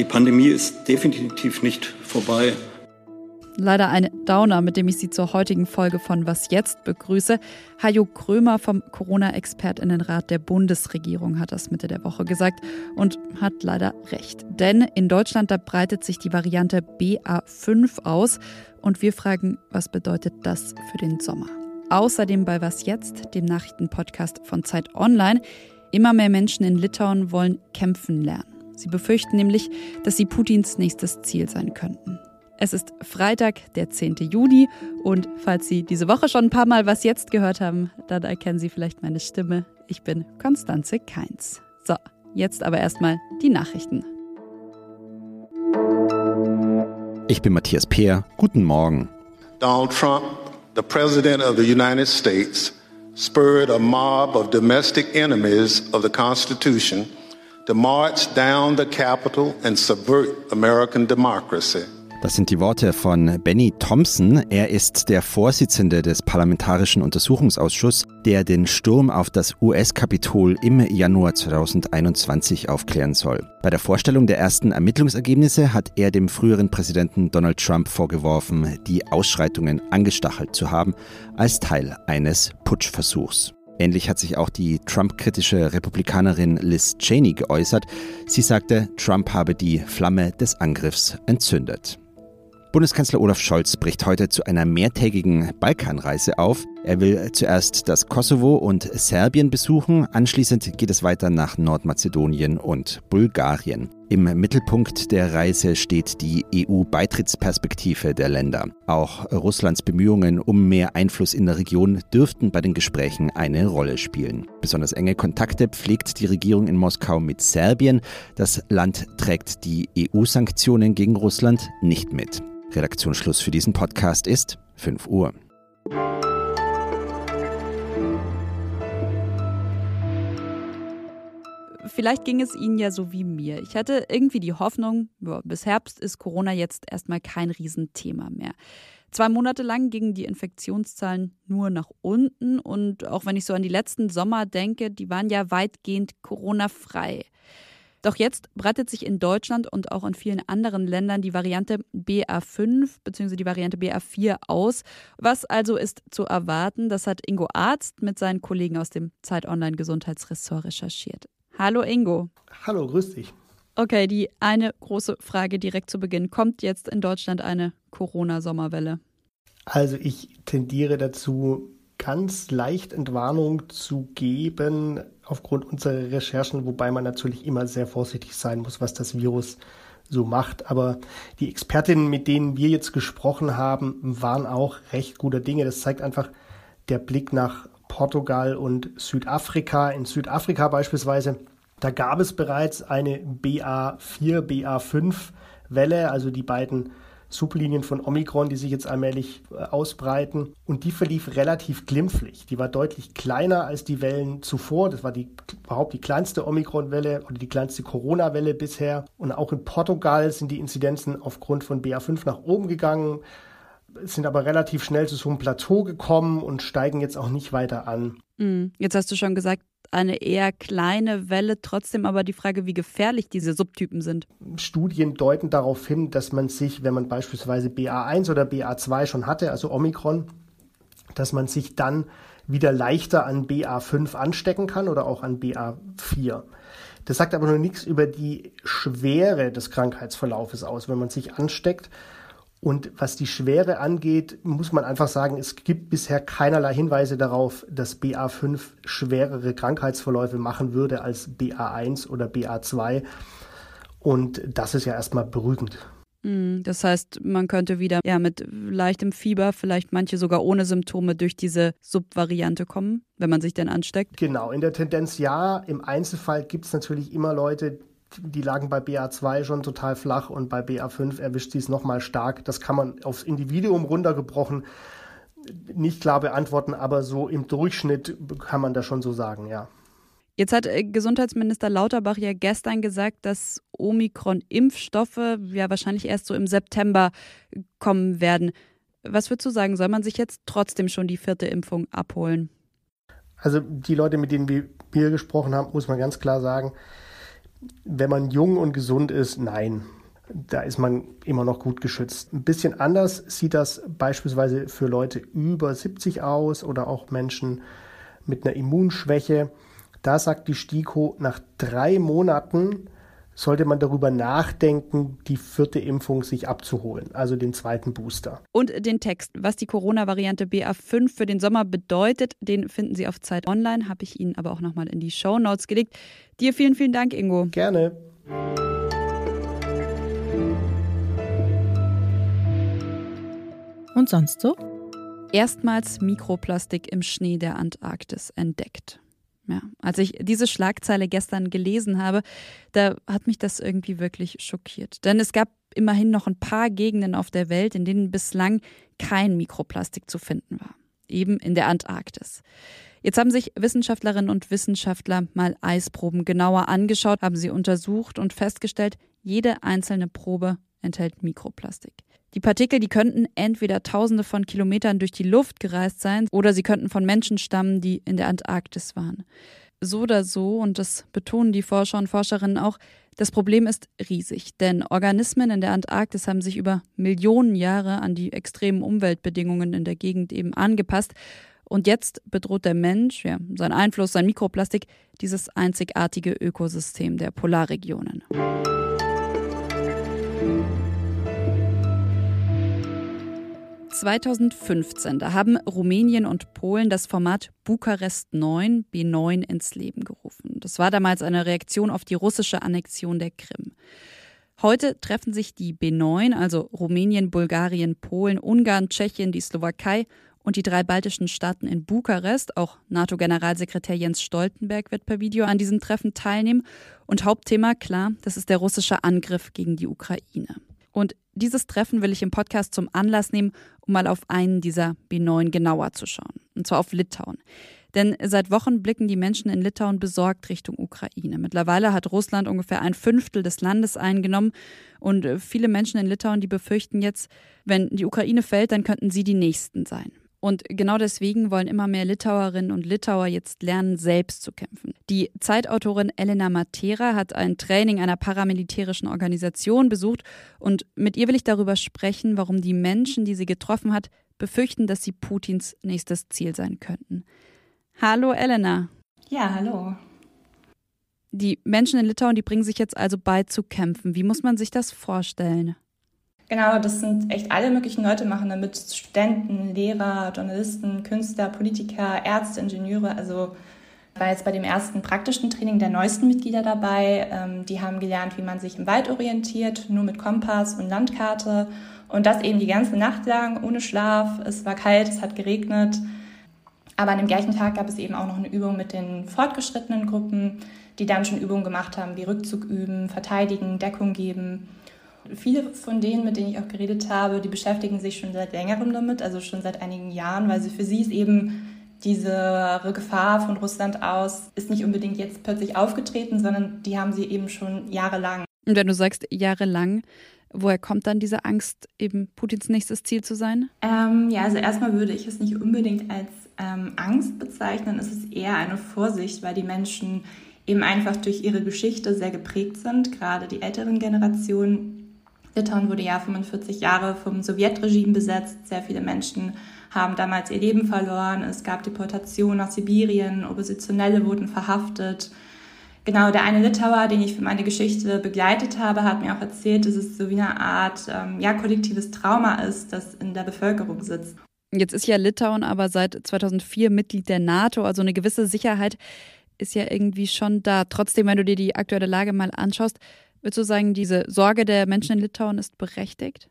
Die Pandemie ist definitiv nicht vorbei. Leider ein Downer, mit dem ich Sie zur heutigen Folge von Was jetzt begrüße. Hajo Krömer vom Corona-Expertinnenrat der Bundesregierung hat das Mitte der Woche gesagt und hat leider recht. Denn in Deutschland da breitet sich die Variante BA5 aus und wir fragen, was bedeutet das für den Sommer? Außerdem bei Was jetzt, dem Nachrichtenpodcast von Zeit Online. Immer mehr Menschen in Litauen wollen kämpfen lernen. Sie befürchten nämlich, dass sie Putins nächstes Ziel sein könnten. Es ist Freitag, der 10. Juni und falls Sie diese Woche schon ein paar Mal was jetzt gehört haben, dann erkennen Sie vielleicht meine Stimme. Ich bin Konstanze Keins. So, jetzt aber erstmal die Nachrichten. Ich bin Matthias Peer. Guten Morgen. Donald Trump, the President of the United States, spurred a mob of domestic enemies of the Constitution to march down the Capitol and subvert American democracy. Das sind die Worte von Benny Thompson. Er ist der Vorsitzende des Parlamentarischen Untersuchungsausschusses, der den Sturm auf das US-Kapitol im Januar 2021 aufklären soll. Bei der Vorstellung der ersten Ermittlungsergebnisse hat er dem früheren Präsidenten Donald Trump vorgeworfen, die Ausschreitungen angestachelt zu haben als Teil eines Putschversuchs. Ähnlich hat sich auch die Trump-kritische Republikanerin Liz Cheney geäußert. Sie sagte, Trump habe die Flamme des Angriffs entzündet. Bundeskanzler Olaf Scholz bricht heute zu einer mehrtägigen Balkanreise auf. Er will zuerst das Kosovo und Serbien besuchen, anschließend geht es weiter nach Nordmazedonien und Bulgarien. Im Mittelpunkt der Reise steht die EU-Beitrittsperspektive der Länder. Auch Russlands Bemühungen um mehr Einfluss in der Region dürften bei den Gesprächen eine Rolle spielen. Besonders enge Kontakte pflegt die Regierung in Moskau mit Serbien. Das Land trägt die EU-Sanktionen gegen Russland nicht mit. Redaktionsschluss für diesen Podcast ist 5 Uhr. Vielleicht ging es Ihnen ja so wie mir. Ich hatte irgendwie die Hoffnung, bis Herbst ist Corona jetzt erstmal kein Riesenthema mehr. Zwei Monate lang gingen die Infektionszahlen nur nach unten und auch wenn ich so an die letzten Sommer denke, die waren ja weitgehend Corona-frei. Doch jetzt breitet sich in Deutschland und auch in vielen anderen Ländern die Variante BA5 bzw. die Variante BA4 aus. Was also ist zu erwarten? Das hat Ingo Arzt mit seinen Kollegen aus dem Zeit Online Gesundheitsressort recherchiert. Hallo Ingo. Hallo, grüß dich. Okay, die eine große Frage direkt zu Beginn. Kommt jetzt in Deutschland eine Corona-Sommerwelle? Also ich tendiere dazu, ganz leicht Entwarnung zu geben aufgrund unserer Recherchen, wobei man natürlich immer sehr vorsichtig sein muss, was das Virus so macht. Aber die Expertinnen, mit denen wir jetzt gesprochen haben, waren auch recht guter Dinge. Das zeigt einfach der Blick nach Portugal und Südafrika. In Südafrika beispielsweise, da gab es bereits eine BA4, BA5 Welle, also die beiden Sublinien von Omikron, die sich jetzt allmählich äh, ausbreiten. Und die verlief relativ glimpflich. Die war deutlich kleiner als die Wellen zuvor. Das war die, überhaupt die kleinste Omikron-Welle oder die kleinste Corona-Welle bisher. Und auch in Portugal sind die Inzidenzen aufgrund von BA5 nach oben gegangen, sind aber relativ schnell zu so einem Plateau gekommen und steigen jetzt auch nicht weiter an. Mhm. Jetzt hast du schon gesagt, eine eher kleine Welle. Trotzdem aber die Frage, wie gefährlich diese Subtypen sind. Studien deuten darauf hin, dass man sich, wenn man beispielsweise BA1 oder BA2 schon hatte, also Omikron, dass man sich dann wieder leichter an BA5 anstecken kann oder auch an BA4. Das sagt aber nur nichts über die Schwere des Krankheitsverlaufes aus, wenn man sich ansteckt. Und was die Schwere angeht, muss man einfach sagen, es gibt bisher keinerlei Hinweise darauf, dass BA5 schwerere Krankheitsverläufe machen würde als BA1 oder BA2. Und das ist ja erstmal beruhigend. Hm, das heißt, man könnte wieder ja, mit leichtem Fieber, vielleicht manche sogar ohne Symptome durch diese Subvariante kommen, wenn man sich denn ansteckt? Genau, in der Tendenz ja. Im Einzelfall gibt es natürlich immer Leute, die lagen bei BA2 schon total flach und bei BA5 erwischt sie es nochmal stark. Das kann man aufs Individuum runtergebrochen nicht klar beantworten, aber so im Durchschnitt kann man das schon so sagen, ja. Jetzt hat äh, Gesundheitsminister Lauterbach ja gestern gesagt, dass Omikron-Impfstoffe ja wahrscheinlich erst so im September kommen werden. Was würdest du sagen, soll man sich jetzt trotzdem schon die vierte Impfung abholen? Also die Leute, mit denen wir, wir gesprochen haben, muss man ganz klar sagen, wenn man jung und gesund ist, nein. Da ist man immer noch gut geschützt. Ein bisschen anders sieht das beispielsweise für Leute über 70 aus oder auch Menschen mit einer Immunschwäche. Da sagt die STIKO, nach drei Monaten sollte man darüber nachdenken, die vierte Impfung sich abzuholen, also den zweiten Booster. Und den Text, was die Corona-Variante BA5 für den Sommer bedeutet, den finden Sie auf Zeit Online, habe ich Ihnen aber auch nochmal in die Show Notes gelegt. Dir vielen, vielen Dank, Ingo. Gerne. Und sonst so? Erstmals Mikroplastik im Schnee der Antarktis entdeckt. Ja, als ich diese Schlagzeile gestern gelesen habe, da hat mich das irgendwie wirklich schockiert. Denn es gab immerhin noch ein paar Gegenden auf der Welt, in denen bislang kein Mikroplastik zu finden war. Eben in der Antarktis. Jetzt haben sich Wissenschaftlerinnen und Wissenschaftler mal Eisproben genauer angeschaut, haben sie untersucht und festgestellt, jede einzelne Probe enthält Mikroplastik. Die Partikel, die könnten entweder tausende von Kilometern durch die Luft gereist sein oder sie könnten von Menschen stammen, die in der Antarktis waren. So oder so, und das betonen die Forscher und Forscherinnen auch, das Problem ist riesig, denn Organismen in der Antarktis haben sich über Millionen Jahre an die extremen Umweltbedingungen in der Gegend eben angepasst. Und jetzt bedroht der Mensch, ja, sein Einfluss, sein Mikroplastik, dieses einzigartige Ökosystem der Polarregionen. 2015, da haben Rumänien und Polen das Format Bukarest 9 B9 ins Leben gerufen. Das war damals eine Reaktion auf die russische Annexion der Krim. Heute treffen sich die B9, also Rumänien, Bulgarien, Polen, Ungarn, Tschechien, die Slowakei und die drei baltischen Staaten in Bukarest. Auch NATO-Generalsekretär Jens Stoltenberg wird per Video an diesem Treffen teilnehmen. Und Hauptthema, klar, das ist der russische Angriff gegen die Ukraine. Und dieses Treffen will ich im Podcast zum Anlass nehmen, um mal auf einen dieser B9 genauer zu schauen. Und zwar auf Litauen. Denn seit Wochen blicken die Menschen in Litauen besorgt Richtung Ukraine. Mittlerweile hat Russland ungefähr ein Fünftel des Landes eingenommen. Und viele Menschen in Litauen, die befürchten jetzt, wenn die Ukraine fällt, dann könnten sie die Nächsten sein. Und genau deswegen wollen immer mehr Litauerinnen und Litauer jetzt lernen, selbst zu kämpfen. Die Zeitautorin Elena Matera hat ein Training einer paramilitärischen Organisation besucht und mit ihr will ich darüber sprechen, warum die Menschen, die sie getroffen hat, befürchten, dass sie Putins nächstes Ziel sein könnten. Hallo Elena. Ja, hallo. Die Menschen in Litauen, die bringen sich jetzt also bei zu kämpfen. Wie muss man sich das vorstellen? Genau, das sind echt alle möglichen Leute machen damit. Studenten, Lehrer, Journalisten, Künstler, Politiker, Ärzte, Ingenieure. Also war jetzt bei dem ersten praktischen Training der neuesten Mitglieder dabei. Ähm, die haben gelernt, wie man sich im Wald orientiert, nur mit Kompass und Landkarte. Und das eben die ganze Nacht lang, ohne Schlaf. Es war kalt, es hat geregnet. Aber an dem gleichen Tag gab es eben auch noch eine Übung mit den fortgeschrittenen Gruppen, die dann schon Übungen gemacht haben, wie Rückzug üben, verteidigen, Deckung geben. Viele von denen, mit denen ich auch geredet habe, die beschäftigen sich schon seit längerem damit, also schon seit einigen Jahren, weil sie für sie ist eben diese Gefahr von Russland aus ist nicht unbedingt jetzt plötzlich aufgetreten, sondern die haben sie eben schon jahrelang. Und wenn du sagst jahrelang, woher kommt dann diese Angst, eben Putins nächstes Ziel zu sein? Ähm, ja, also erstmal würde ich es nicht unbedingt als ähm, Angst bezeichnen, es ist eher eine Vorsicht, weil die Menschen eben einfach durch ihre Geschichte sehr geprägt sind, gerade die älteren Generationen Litauen wurde ja 45 Jahre vom Sowjetregime besetzt. Sehr viele Menschen haben damals ihr Leben verloren. Es gab Deportationen nach Sibirien, Oppositionelle wurden verhaftet. Genau, der eine Litauer, den ich für meine Geschichte begleitet habe, hat mir auch erzählt, dass es so wie eine Art ähm, ja, kollektives Trauma ist, das in der Bevölkerung sitzt. Jetzt ist ja Litauen aber seit 2004 Mitglied der NATO, also eine gewisse Sicherheit ist ja irgendwie schon da. Trotzdem, wenn du dir die aktuelle Lage mal anschaust, Würdest du sagen, diese Sorge der Menschen in Litauen ist berechtigt?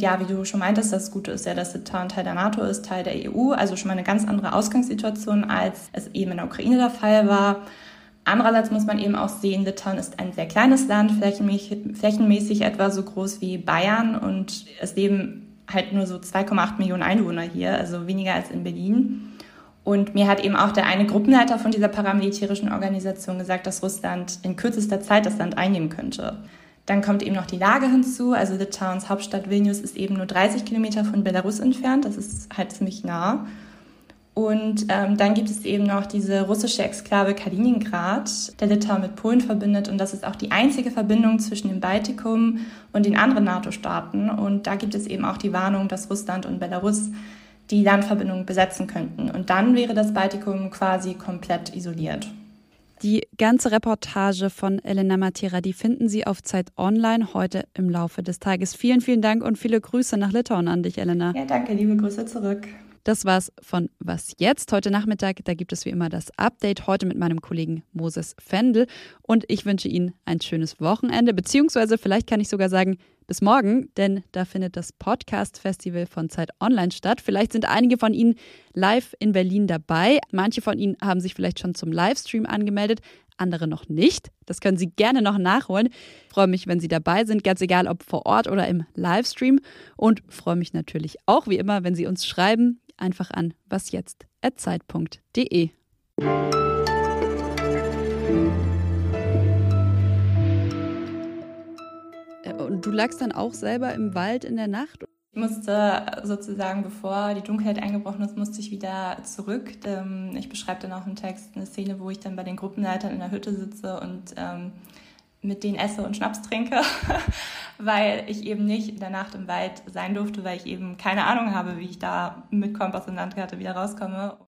Ja, wie du schon meintest, das Gute ist ja, dass Litauen Teil der NATO ist, Teil der EU, also schon mal eine ganz andere Ausgangssituation, als es eben in der Ukraine der Fall war. Andererseits muss man eben auch sehen, Litauen ist ein sehr kleines Land, flächenmäßig, etwa so groß wie Bayern und es leben halt nur so 2,8 Millionen Einwohner hier, also weniger als in Berlin. Und mir hat eben auch der eine Gruppenleiter von dieser paramilitärischen Organisation gesagt, dass Russland in kürzester Zeit das Land einnehmen könnte. Dann kommt eben noch die Lage hinzu. Also Litauens Hauptstadt Vilnius ist eben nur 30 Kilometer von Belarus entfernt. Das ist halt ziemlich nah. Und ähm, dann gibt es eben noch diese russische Exklave Kaliningrad, der Litauen mit Polen verbindet. Und das ist auch die einzige Verbindung zwischen dem Baltikum und den anderen NATO-Staaten. Und da gibt es eben auch die Warnung, dass Russland und Belarus die Landverbindung besetzen könnten. Und dann wäre das Baltikum quasi komplett isoliert. Die ganze Reportage von Elena Matera, die finden Sie auf Zeit Online heute im Laufe des Tages. Vielen, vielen Dank und viele Grüße nach Litauen an dich, Elena. Ja, danke, liebe Grüße zurück. Das war's von Was jetzt? Heute Nachmittag, da gibt es wie immer das Update. Heute mit meinem Kollegen Moses Fendel. Und ich wünsche Ihnen ein schönes Wochenende, beziehungsweise vielleicht kann ich sogar sagen, bis morgen, denn da findet das Podcast-Festival von Zeit Online statt. Vielleicht sind einige von Ihnen live in Berlin dabei. Manche von Ihnen haben sich vielleicht schon zum Livestream angemeldet, andere noch nicht. Das können Sie gerne noch nachholen. Ich freue mich, wenn Sie dabei sind, ganz egal ob vor Ort oder im Livestream. Und freue mich natürlich auch wie immer, wenn Sie uns schreiben einfach an wasjetzt.zeit.de. und du lagst dann auch selber im Wald in der Nacht? Ich musste sozusagen, bevor die Dunkelheit eingebrochen ist, musste ich wieder zurück. Ähm, ich beschreibe dann auch im Text eine Szene, wo ich dann bei den Gruppenleitern in der Hütte sitze und ähm, mit denen esse und Schnaps trinke, weil ich eben nicht in der Nacht im Wald sein durfte, weil ich eben keine Ahnung habe, wie ich da mit Kompass und Landkarte wieder rauskomme.